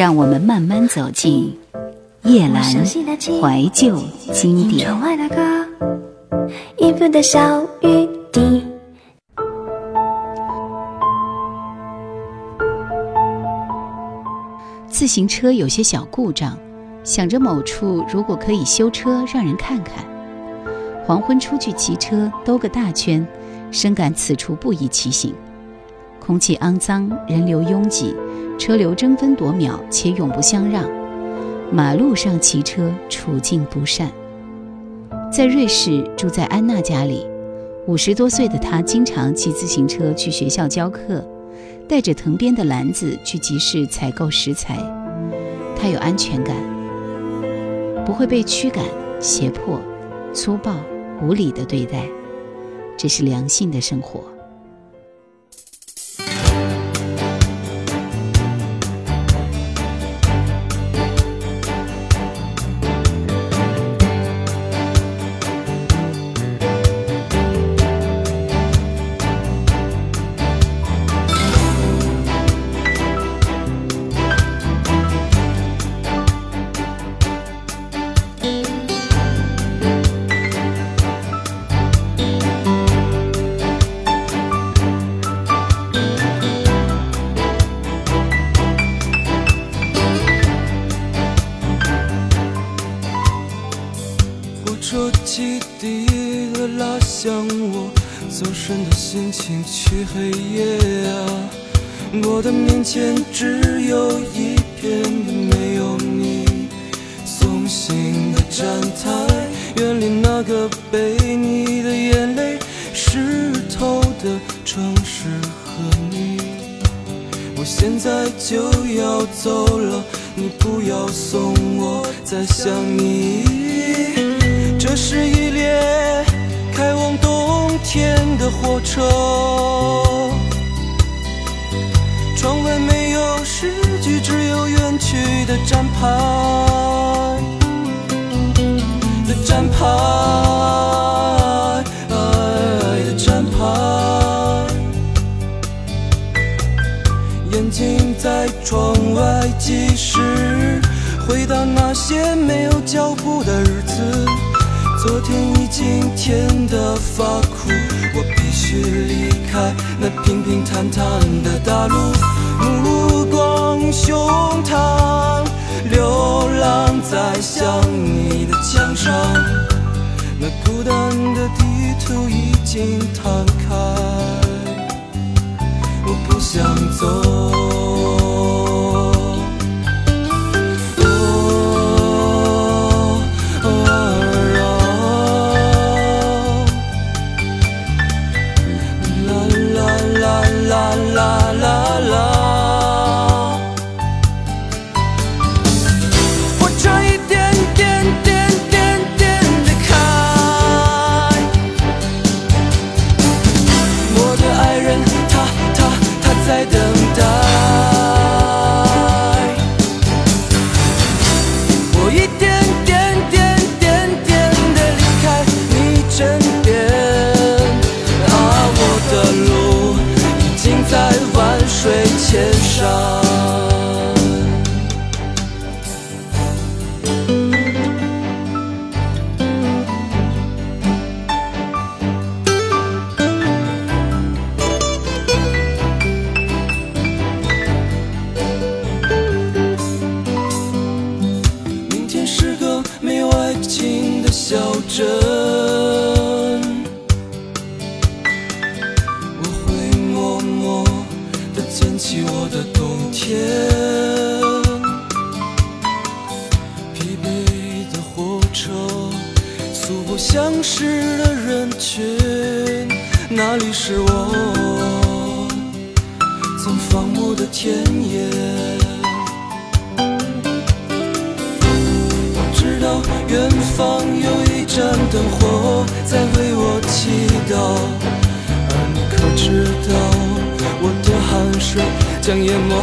让我们慢慢走进夜阑怀旧经典。自行车有些小故障，想着某处如果可以修车，让人看看。黄昏出去骑车，兜个大圈，深感此处不宜骑行。空气肮脏，人流拥挤，车流争分夺秒且永不相让。马路上骑车处境不善。在瑞士住在安娜家里，五十多岁的她经常骑自行车去学校教课，带着藤编的篮子去集市采购食材。她有安全感，不会被驱赶、胁迫、粗暴、无理的对待，这是良性的生活。的心情去黑夜啊！我的面前只有一片没有你，送行的站台，远离那个被你的眼泪湿透的城市和你。我现在就要走了，你不要送我，再想你。这是一列天的火车。窗外没有诗句，只有远去的站牌的站牌的站牌。眼睛在窗外计时，回到那些没有脚步的日子。昨天已经甜得发去，离开那平平坦坦的大路。目光胸膛，流浪在想你的墙上。那孤单的地图已经摊开，我不想走。想淹没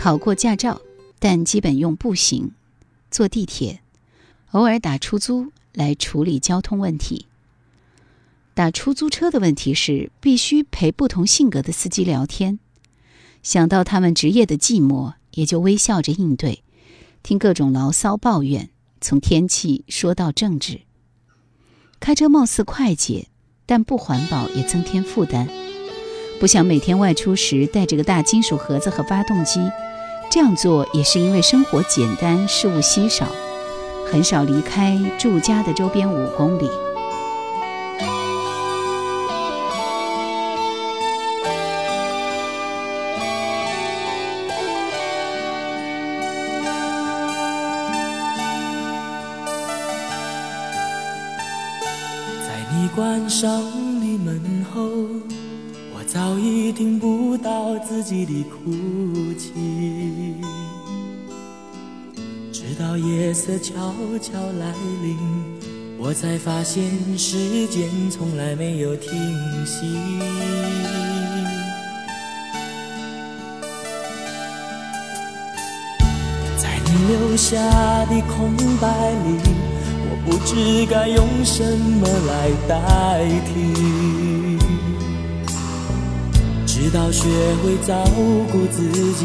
考过驾照，但基本用步行、坐地铁，偶尔打出租来处理交通问题。打出租车的问题是必须陪不同性格的司机聊天，想到他们职业的寂寞，也就微笑着应对，听各种牢骚抱怨，从天气说到政治。开车貌似快捷，但不环保也增添负担。不想每天外出时带着个大金属盒子和发动机，这样做也是因为生活简单，事物稀少，很少离开住家的周边五公里。悄悄来临，我才发现时间从来没有停息。在你留下的空白里，我不知该用什么来代替。直到学会照顾自己，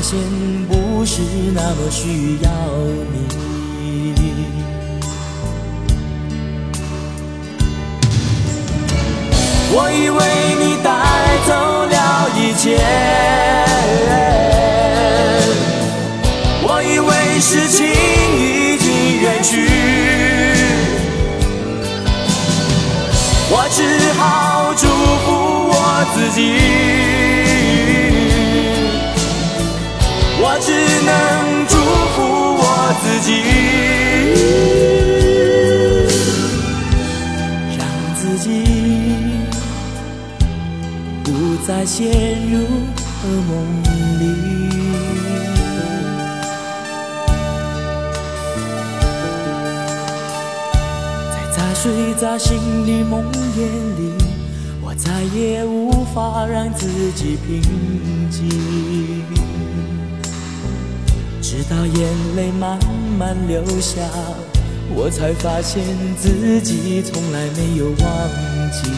发现不是那么需要你。我以为你带走了一切，我以为事情已经远去，我只好祝福我自己，自己，让自己。不再陷入噩梦里。在杂碎杂醒的梦魇里，我再也无法让自己平静。直到眼泪慢慢流下，我才发现自己从来没有忘记。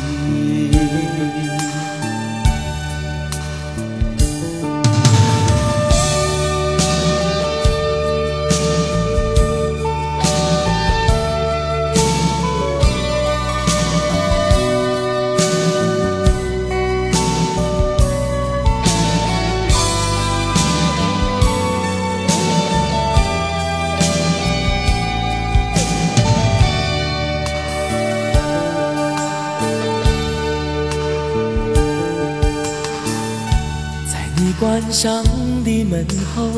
关上的门后，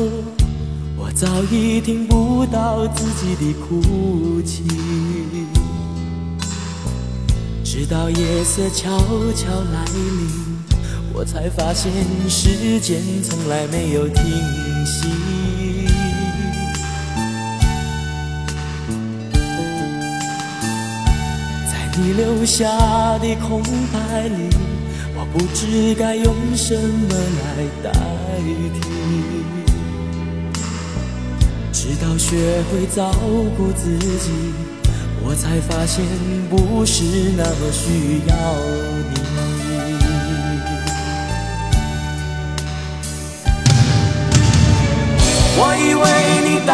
我早已听不到自己的哭泣。直到夜色悄悄来临，我才发现时间从来没有停息。在你留下的空白里，不知该用什么来代替。直到学会照顾自己，我才发现不是那么需要你。我以为你带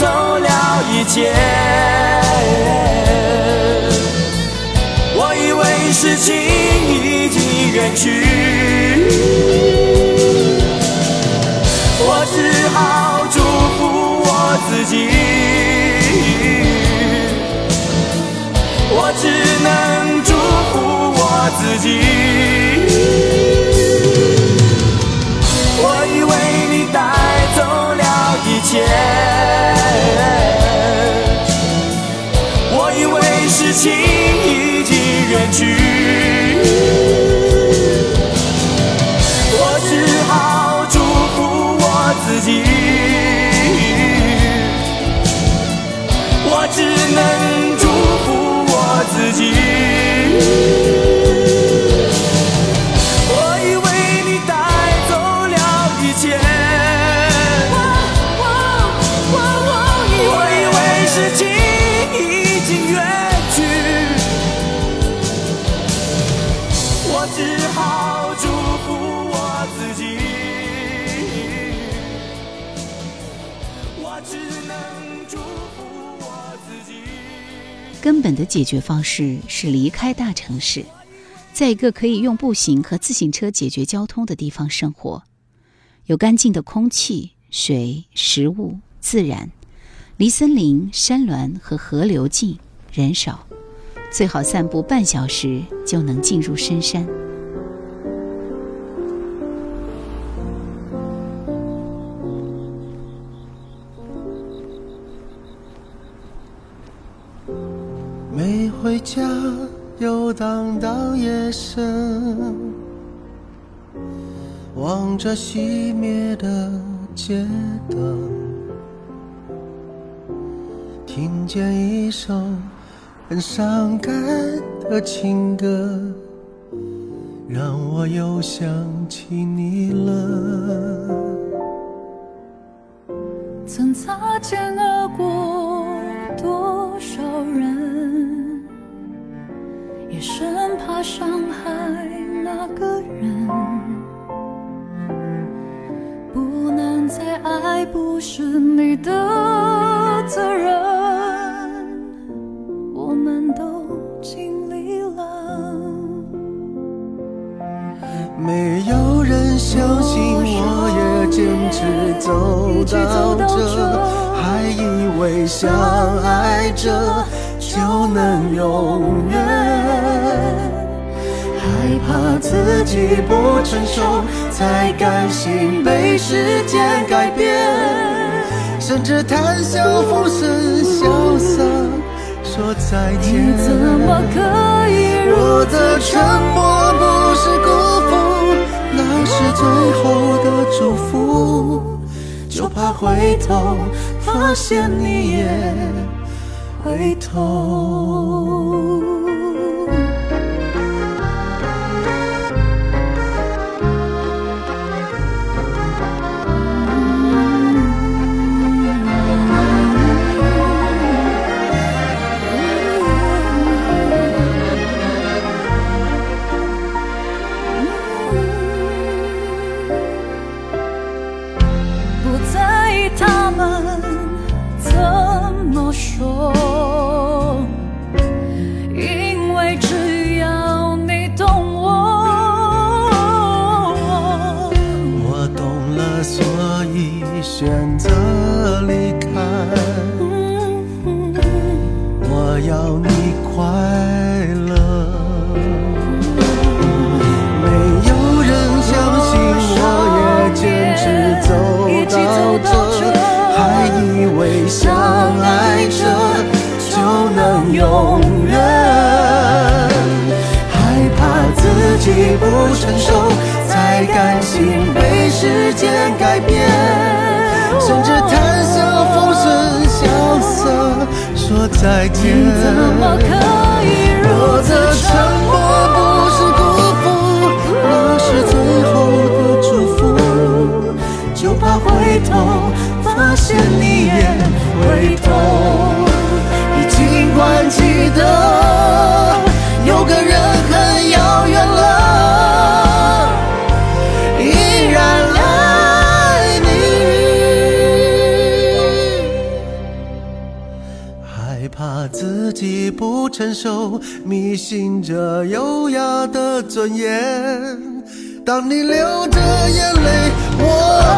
走了一切，我以为事情已经远去，我只好祝福我自己，我只能祝福我自己。我以为你带走了一切，我以为事情已经远去，根本的解决方式是离开大城市，在一个可以用步行和自行车解决交通的地方生活，有干净的空气、水、食物、自然，离森林、山峦和河流近，人少，最好散步半小时就能进入深山。家，游荡到夜深，望着熄灭的街灯，听见一首很伤感的情歌，让我又想起你了。曾擦肩而怕伤害那个人。不能再爱，不是你的责任，我们都尽力了。没有人相信我也坚持走到这，还以为相爱着就能永远。怕自己不成熟，才甘心被时间改变，甚至谈笑风生，潇洒说再见。你怎么可以我如此的沉默不是辜负，那是最后的祝福。就怕回头发现你也回头。选择离开。我要你快乐。没有人相信我也坚持走到这，还以为相爱着就能永远。害怕自己不成熟，才甘心被时间改变，你怎么可以如我此不成熟，迷信着优雅的尊严。当你流着眼泪，我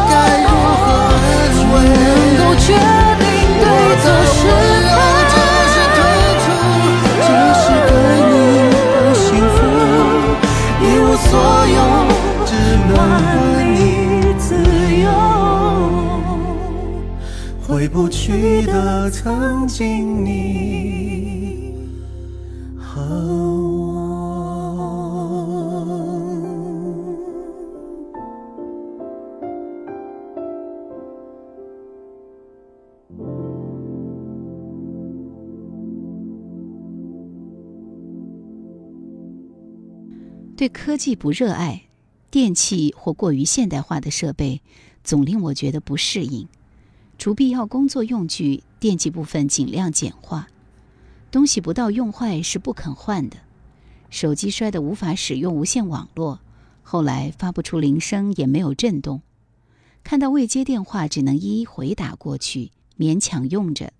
该如何安慰？能够决定对错是非？这是退出，这是给你的幸福，一无所有，只能还你自由。回不去的曾经你对科技不热爱，电器或过于现代化的设备总令我觉得不适应。除必要工作用具，电器部分尽量简化。东西不到用坏是不肯换的。手机摔得无法使用无线网络，后来发不出铃声，也没有震动。看到未接电话，只能一一回打过去，勉强用着。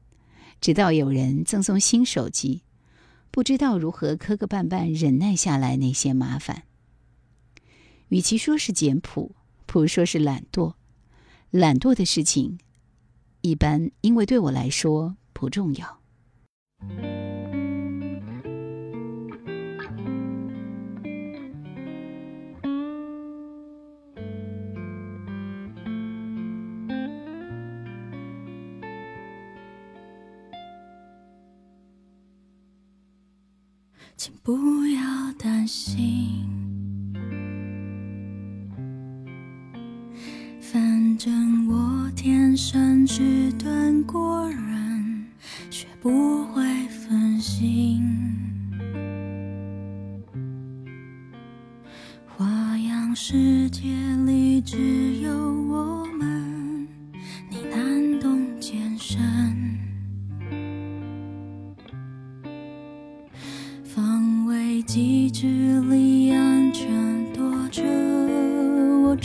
直到有人赠送新手机，不知道如何磕磕绊绊忍耐下来那些麻烦。与其说是简朴，不如说是懒惰。懒惰的事情，一般因为对我来说不重要。请不要担心，反正我天生是钝过人，学不会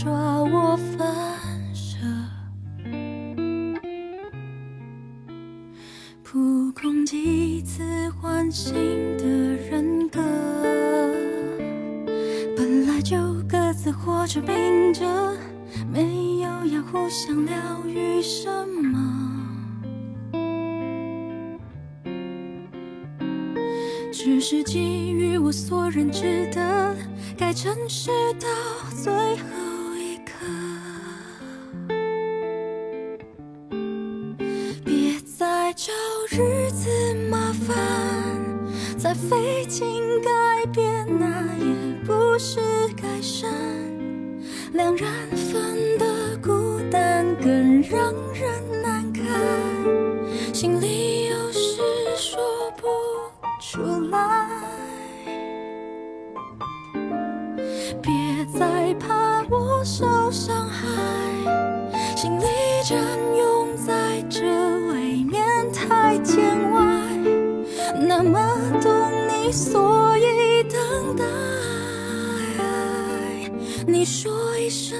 抓我反射，扑空几次唤醒的人格，本来就各自活着并着，没有要互相疗愈什么。只是基于我所认知的，该诚实到最后改变，那也不是改善。两人份的孤单更让人难堪，心里有事说不出来。别再怕我受伤害，心里占用在这未免太见外。那么懂你，所你说一声，